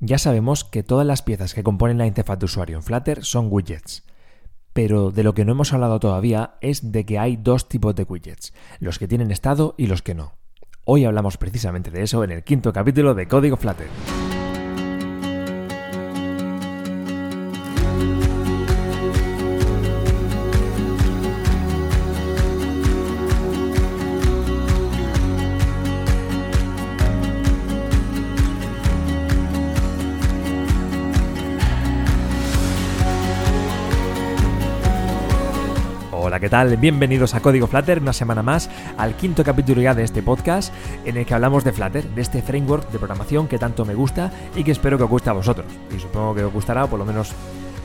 Ya sabemos que todas las piezas que componen la interfaz de usuario en Flutter son widgets. Pero de lo que no hemos hablado todavía es de que hay dos tipos de widgets, los que tienen estado y los que no. Hoy hablamos precisamente de eso en el quinto capítulo de Código Flutter. ¿Qué tal? Bienvenidos a Código Flutter, una semana más, al quinto capítulo ya de este podcast, en el que hablamos de Flutter, de este framework de programación que tanto me gusta y que espero que os guste a vosotros. Y supongo que os gustará, o por lo menos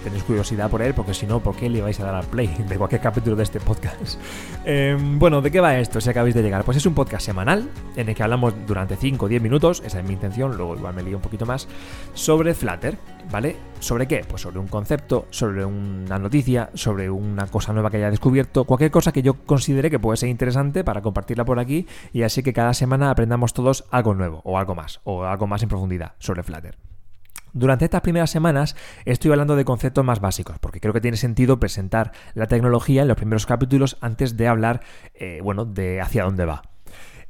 tenéis curiosidad por él, porque si no, ¿por qué le vais a dar al play de cualquier capítulo de este podcast? Em, bueno, ¿de qué va esto si acabáis de llegar? Pues es un podcast semanal en el que hablamos durante 5 o 10 minutos, esa es mi intención, luego igual me lío un poquito más, sobre Flutter, ¿vale? ¿Sobre qué? Pues sobre un concepto, sobre una noticia, sobre una cosa nueva que haya descubierto, cualquier cosa que yo considere que puede ser interesante para compartirla por aquí y así que cada semana aprendamos todos algo nuevo o algo más, o algo más en profundidad sobre Flutter. Durante estas primeras semanas estoy hablando de conceptos más básicos, porque creo que tiene sentido presentar la tecnología en los primeros capítulos antes de hablar, eh, bueno, de hacia dónde va.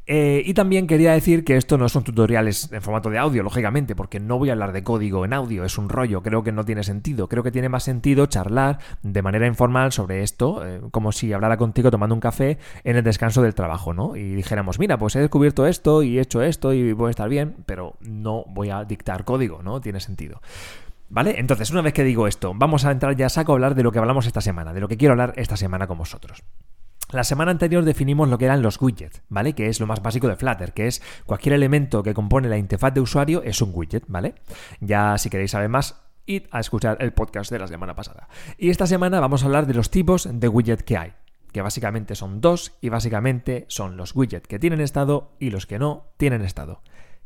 Eh, y también quería decir que esto no son tutoriales en formato de audio, lógicamente, porque no voy a hablar de código en audio, es un rollo, creo que no tiene sentido. Creo que tiene más sentido charlar de manera informal sobre esto, eh, como si hablara contigo tomando un café en el descanso del trabajo, ¿no? Y dijéramos, mira, pues he descubierto esto y he hecho esto y voy a estar bien, pero no voy a dictar código, ¿no? Tiene sentido. ¿Vale? Entonces, una vez que digo esto, vamos a entrar ya a saco a hablar de lo que hablamos esta semana, de lo que quiero hablar esta semana con vosotros. La semana anterior definimos lo que eran los widgets, ¿vale? Que es lo más básico de Flutter, que es cualquier elemento que compone la interfaz de usuario es un widget, ¿vale? Ya si queréis saber más, id a escuchar el podcast de la semana pasada. Y esta semana vamos a hablar de los tipos de widget que hay, que básicamente son dos y básicamente son los widgets que tienen estado y los que no tienen estado.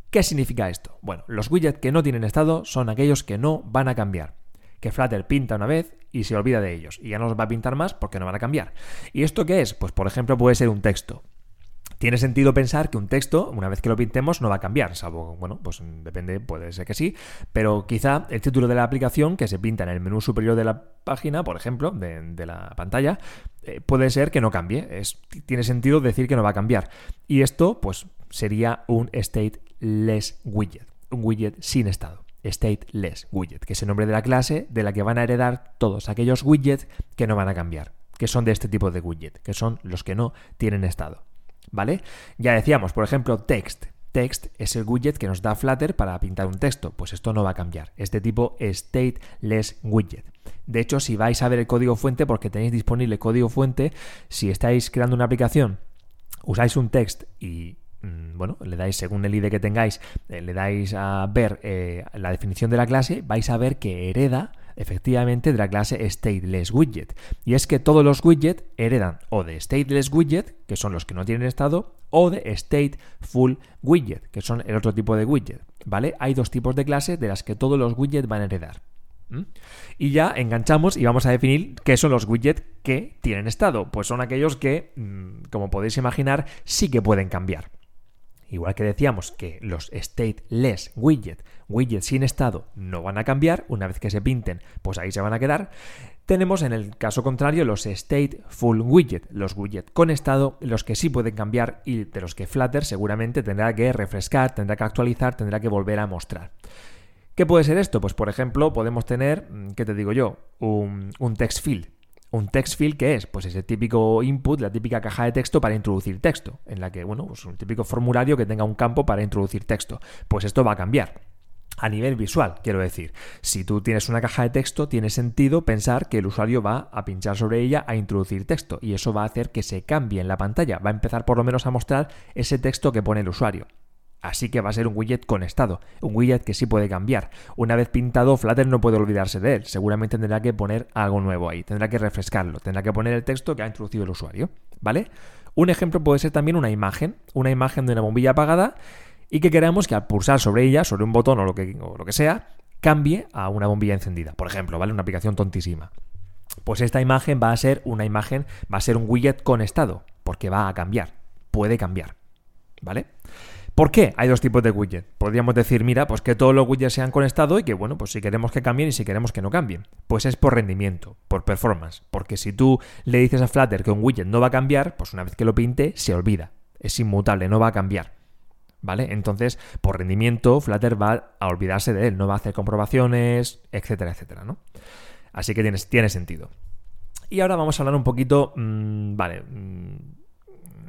¿Qué significa esto? Bueno, los widgets que no tienen estado son aquellos que no van a cambiar que Flutter pinta una vez y se olvida de ellos. Y ya no los va a pintar más porque no van a cambiar. ¿Y esto qué es? Pues por ejemplo puede ser un texto. Tiene sentido pensar que un texto, una vez que lo pintemos, no va a cambiar, salvo, bueno, pues depende, puede ser que sí, pero quizá el título de la aplicación que se pinta en el menú superior de la página, por ejemplo, de, la pantalla, eh, puede ser que no cambie. Es, tiene sentido decir que no va a cambiar. Y esto, pues, sería un stateless widget, un widget sin estado stateless widget, que es el nombre de la clase de la que van a heredar todos aquellos widgets que no van a cambiar, que son de este tipo de widget, que son los que no tienen estado. ¿Vale? Ya decíamos, por ejemplo, text. Text es el widget que nos da Flutter para pintar un texto. Pues esto no va a cambiar. Es de tipo stateless widget. De hecho, si vais a ver el código fuente, porque tenéis disponible código fuente, si estáis creando una aplicación, usáis un text y bueno, le dais, según el ID que tengáis, eh, le dais a ver eh, la definición de la clase, vais a ver que hereda efectivamente de la clase stateless widget. Y es que todos los widgets heredan o de stateless widget, que son los que no tienen estado, o de stateful widget, que son el otro tipo de widget. ¿Vale? Hay dos tipos de clases de las que todos los widgets van a heredar. Y ya enganchamos y vamos a definir qué son los widgets que tienen estado. Pues son aquellos que, mm, como podéis imaginar, sí que pueden cambiar. Igual que decíamos que los stateless widget, widgets sin estado, no van a cambiar, una vez que se pinten, pues ahí se van a quedar. Tenemos en el caso contrario los stateful widget, los widgets con estado, los que sí pueden cambiar y de los que Flutter seguramente tendrá que refrescar, tendrá que actualizar, tendrá que volver a mostrar. ¿Qué puede ser esto? Pues por ejemplo podemos tener, ¿qué te digo yo? Un, un text field un text field, ¿qué es? Pues ese típico input, la típica caja de texto para introducir texto, en la que, bueno, pues un típico formulario que tenga un campo para introducir texto. Pues esto va a cambiar. A nivel visual, quiero decir, si tú tienes una caja de texto, tiene sentido pensar que el usuario va a pinchar sobre ella a introducir texto y eso va a hacer que se cambie en la pantalla, va a empezar por lo menos a mostrar ese texto que pone el usuario. Así que va a ser un widget con estado, un widget que sí puede cambiar. Una vez pintado, Flutter no puede olvidarse de él. Seguramente tendrá que poner algo nuevo ahí, tendrá que refrescarlo, tendrá que poner el texto que ha introducido el usuario, ¿vale? Un ejemplo puede ser también una imagen, una imagen de una bombilla apagada y que queramos que al pulsar sobre ella, sobre un botón o lo que, sea, cambie a una bombilla encendida. Por ejemplo, ¿vale? Una aplicación tontísima. Pues esta imagen va a ser una imagen, va a ser un widget con estado, porque va a cambiar, puede cambiar, ¿vale? ¿Por qué hay dos tipos de widget? Podríamos decir, mira, pues que todos los widgets sean con estado y que, bueno, pues si queremos que cambien y si queremos que no cambien. Pues es por rendimiento, por performance. Porque si tú le dices a Flutter que un widget no va a cambiar, pues una vez que lo pinte, se olvida. Es inmutable, no va a cambiar. ¿Vale? Entonces, por rendimiento, Flutter va a olvidarse de él, no va a hacer comprobaciones, etcétera, etcétera, ¿no? Así que tiene, sentido. Y ahora vamos a hablar un poquito, mmm, vale, mmm,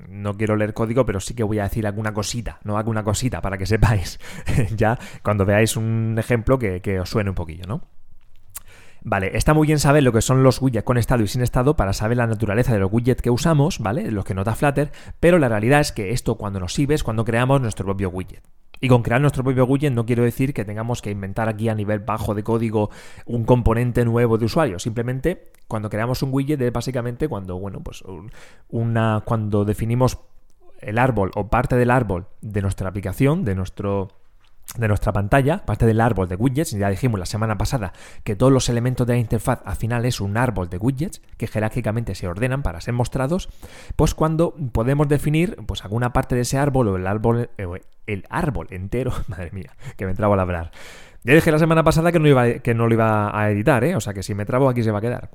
no quiero leer código, pero sí que voy a decir alguna cosita, no alguna cosita para que sepáis ya cuando veáis un ejemplo que, que os suene un poquillo, ¿no? Vale, está muy bien saber lo que son los widgets con estado y sin estado para saber la naturaleza de los widgets que usamos, ¿vale? Los que nota Flutter, pero la realidad es que esto cuando nos sirve es cuando creamos nuestro propio widget. Y con crear nuestro propio widget no quiero decir que tengamos que inventar aquí a nivel bajo de código un componente nuevo de usuario. Simplemente cuando creamos un widget es básicamente cuando, bueno, pues una, cuando definimos el árbol o parte del árbol de nuestra aplicación, de nuestro de nuestra pantalla, parte del árbol de widgets, ya dijimos la semana pasada que todos los elementos de la interfaz al final es un árbol de widgets que jerárquicamente se ordenan para ser mostrados, pues cuando podemos definir pues alguna parte de ese árbol o el árbol, eh, el árbol entero, madre mía, que me trabo al hablar. Ya dije la semana pasada que no, iba, que no lo iba a editar, ¿eh? o sea que si me trabo aquí se va a quedar.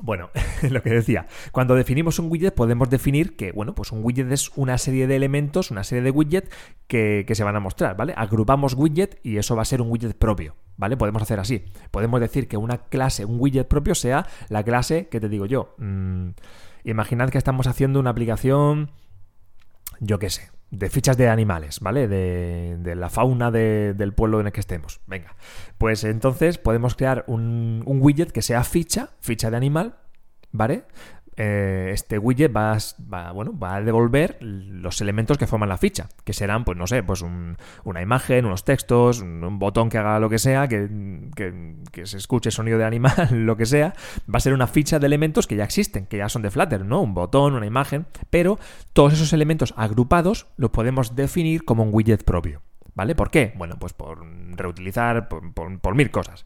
Bueno, lo que decía, cuando definimos un widget podemos definir que, bueno, pues un widget es una serie de elementos, una serie de widgets que, se van a mostrar, ¿vale? Agrupamos widget y eso va a ser un widget propio, ¿vale? Podemos hacer así. Podemos decir que una clase, un widget propio sea la clase que te digo yo. Mm, imaginad que estamos haciendo una aplicación, yo qué sé, de fichas de animales, ¿vale? De, la fauna del pueblo en el que estemos. Venga, pues entonces podemos crear un, un widget que sea ficha, ficha de animal, ¿vale? Eh, este widget va a, bueno, va a devolver los elementos que forman la ficha, que serán, pues no sé, pues una imagen, unos textos, un, botón que haga lo que sea, que, se escuche sonido de animal, lo que sea, va a ser una ficha de elementos que ya existen, que ya son de Flutter, ¿no? Un botón, una imagen, pero todos esos elementos agrupados los podemos definir como un widget propio. ¿Vale? ¿Por qué? Bueno, pues por reutilizar, por mil cosas.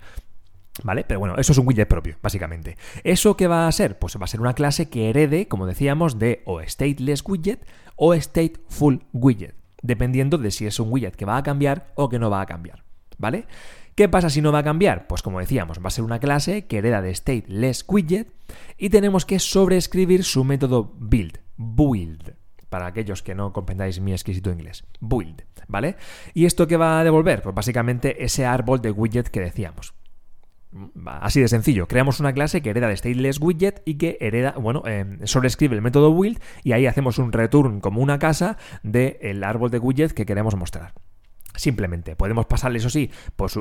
¿Vale? Pero bueno, eso es un widget propio, básicamente. ¿Eso qué va a ser? Pues va a ser una clase que herede, como decíamos, de o stateless widget o stateful widget, dependiendo de si es un widget que va a cambiar o que no va a cambiar. ¿Vale? ¿Qué pasa si no va a cambiar? Pues como decíamos, va a ser una clase que hereda de stateless widget y tenemos que sobreescribir su método build, build, para aquellos que no comprendáis mi exquisito inglés, build, ¿vale? ¿Y esto qué va a devolver? Pues básicamente ese árbol de widget que decíamos. Así de sencillo, creamos una clase que hereda de stateless widget y que hereda, bueno, eh, sobrescribe el método build y ahí hacemos un return como una casa del árbol de widget que queremos mostrar. Simplemente podemos pasarle, eso sí,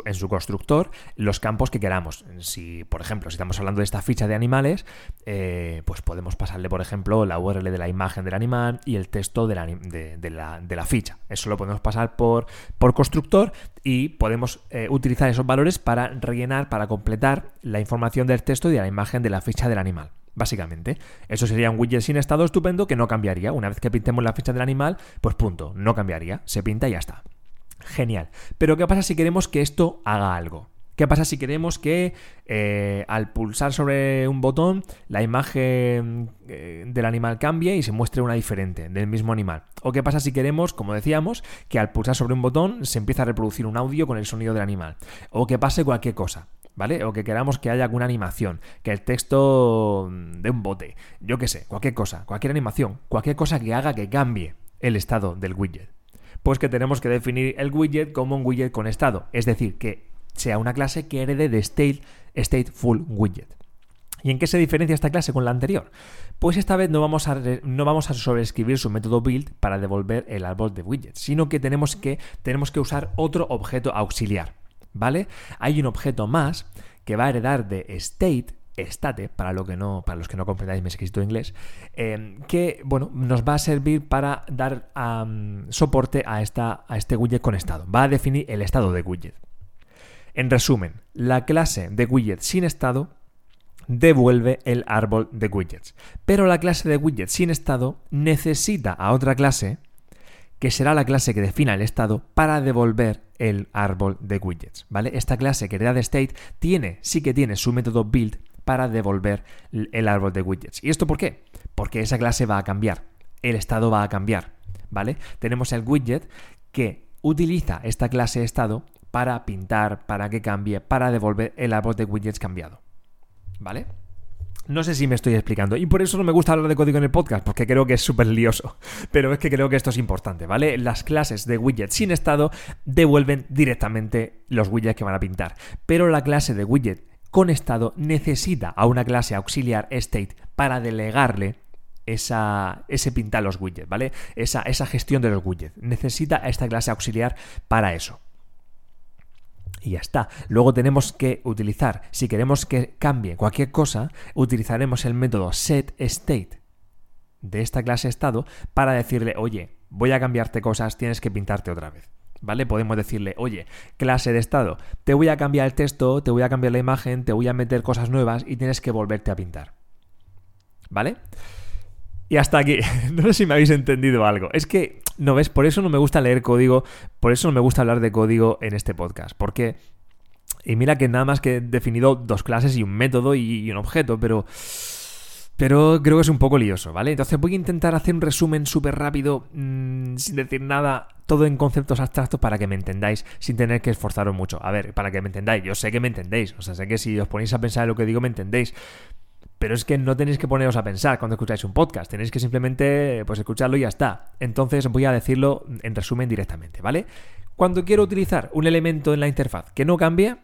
en su constructor los campos que queramos. Si, por ejemplo, si estamos hablando de esta ficha de animales, eh, pues podemos pasarle, por ejemplo, la URL de la imagen del animal y el texto de la, ficha. Eso lo podemos pasar por, por constructor y podemos eh, utilizar esos valores para rellenar, para completar la información del texto y de la imagen de la ficha del animal básicamente. Eso sería un widget sin estado estupendo que no cambiaría. Una vez que pintemos la ficha del animal, pues punto, no cambiaría, se pinta y ya está. Genial. Pero ¿qué pasa si queremos que esto haga algo? ¿Qué pasa si queremos que eh, al pulsar sobre un botón la imagen eh, del animal cambie y se muestre una diferente del mismo animal? ¿O qué pasa si queremos, como decíamos, que al pulsar sobre un botón se empieza a reproducir un audio con el sonido del animal? ¿O que pase cualquier cosa? ¿Vale? O que queramos que haya alguna animación, que el texto de un bote, yo qué sé, cualquier cosa, cualquier animación, cualquier cosa que haga que cambie el estado del widget pues que tenemos que definir el widget como un widget con estado, es decir, que sea una clase que herede de state, stateful widget. ¿Y en qué se diferencia esta clase con la anterior? Pues esta vez no vamos, a, no vamos a sobreescribir su método build para devolver el árbol de widgets, sino que tenemos que, tenemos que usar otro objeto auxiliar. ¿Vale? Hay un objeto más que va a heredar de state State, para, lo que no, para los que no comprendáis mi escrito inglés, eh, que bueno, nos va a servir para dar soporte a, esta, a este widget con estado. Va a definir el estado de widget. En resumen, la clase de widget sin estado devuelve el árbol de widgets. Pero la clase de widget sin estado necesita a otra clase, que será la clase que defina el estado, para devolver el árbol de widgets. ¿vale? Esta clase que hereda de state tiene, sí que tiene su método build para devolver el árbol de widgets. ¿Y esto por qué? Porque esa clase va a cambiar, el estado va a cambiar, ¿vale? Tenemos el widget que utiliza esta clase estado para pintar, para que cambie, para devolver el árbol de widgets cambiado. ¿Vale? No sé si me estoy explicando y por eso no me gusta hablar de código en el podcast, porque creo que es súper lioso. Pero es que creo que esto es importante, ¿vale? Las clases de widget sin estado devuelven directamente los widgets que van a pintar. Pero la clase de widget con estado necesita a una clase auxiliar state para delegarle esa, ese pintar los widgets, ¿vale? Esa, esa gestión de los widgets. Necesita a esta clase auxiliar para eso. Y ya está. Luego tenemos que utilizar, si queremos que cambie cualquier cosa, utilizaremos el método setState de esta clase estado para decirle, oye, voy a cambiarte cosas, tienes que pintarte otra vez. ¿Vale? Podemos decirle, oye, clase de estado, te voy a cambiar el texto, te voy a cambiar la imagen, te voy a meter cosas nuevas y tienes que volverte a pintar. ¿Vale? Y hasta aquí. No sé si me habéis entendido algo. Es que, no ves, por eso no me gusta leer código, por eso no me gusta hablar de código en este podcast. Porque. Y mira que nada más que he definido dos clases y un método y, un objeto, pero. Pero creo que es un poco lioso, ¿vale? Entonces voy a intentar hacer un resumen súper rápido, mm, sin decir nada, todo en conceptos abstractos para que me entendáis, sin tener que esforzaros mucho. A ver, para que me entendáis, yo sé que me entendéis, o sea, sé que si os ponéis a pensar en lo que digo me entendéis, pero es que no tenéis que poneros a pensar cuando escucháis un podcast, tenéis que simplemente pues escucharlo y ya está. Entonces voy a decirlo en resumen directamente, ¿vale? Cuando quiero utilizar un elemento en la interfaz que no cambie,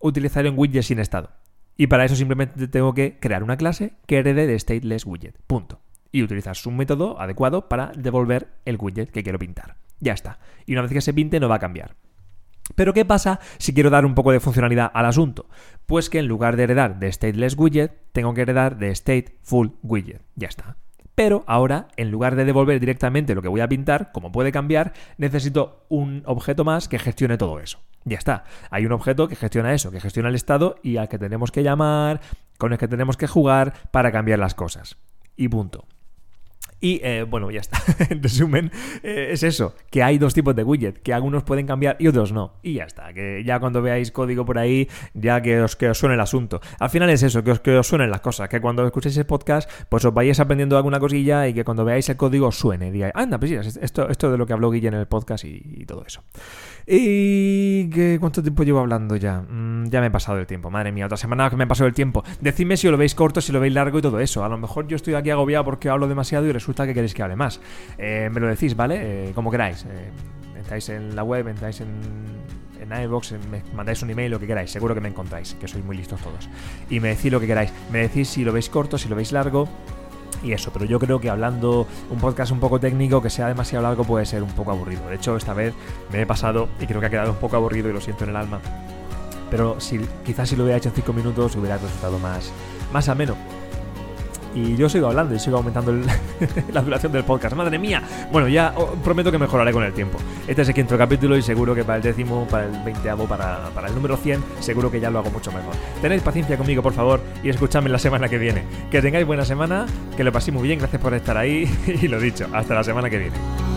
utilizaré un widget sin estado. Y para eso simplemente tengo que crear una clase que herede de stateless widget. Punto. Y utilizar su método adecuado para devolver el widget que quiero pintar. Ya está. Y una vez que se pinte no va a cambiar. Pero ¿qué pasa si quiero dar un poco de funcionalidad al asunto? Pues que en lugar de heredar de stateless widget, tengo que heredar de stateful widget. Ya está. Pero ahora, en lugar de devolver directamente lo que voy a pintar, como puede cambiar, necesito un objeto más que gestione todo eso. Ya está. Hay un objeto que gestiona eso, que gestiona el estado y al que tenemos que llamar, con el que tenemos que jugar para cambiar las cosas. Y punto. Y eh, bueno, ya está. en resumen, eh, es eso, que hay dos tipos de widget, que algunos pueden cambiar y otros no. Y ya está, que ya cuando veáis código por ahí, ya que os, que os suene el asunto. Al final es eso, que os, que os suenen las cosas, que cuando escuchéis el podcast, pues os vayáis aprendiendo alguna cosilla y que cuando veáis el código os suene. Digáis, anda, pues sí, esto, esto de lo que habló Guille en el podcast y todo eso. ¿Y cuánto tiempo llevo hablando ya? Mm, ya me he pasado el tiempo, madre mía, otra semana que me he pasado el tiempo. Decidme si lo veis corto, si lo veis largo y todo eso. A lo mejor yo estoy aquí agobiado porque hablo demasiado y resulta que queréis que hable más. Eh, me lo decís, ¿vale? Eh, como queráis. Eh, entráis en la web, entráis en, en iVoox, me mandáis un email, lo que queráis. Seguro que me encontráis, que sois muy listos todos. Y me decís lo que queráis. Me decís si lo veis corto, si lo veis largo y eso, pero yo creo que hablando un podcast un poco técnico que sea demasiado largo puede ser un poco aburrido. De hecho, esta vez me he pasado y creo que ha quedado un poco aburrido y lo siento en el alma. Pero si, quizás si lo hubiera hecho en 5 minutos hubiera resultado más, más ameno. Y yo sigo hablando y sigo aumentando la duración del podcast. ¡Madre mía! Bueno, ya prometo que mejoraré con el tiempo. Este es el quinto capítulo y seguro que para el décimo, para el veinteavo, para, para el número 100, seguro que ya lo hago mucho mejor. Tenéis paciencia conmigo, por favor, y escuchadme la semana que viene. Que tengáis buena semana, que lo paséis muy bien, gracias por estar ahí y lo dicho, hasta la semana que viene.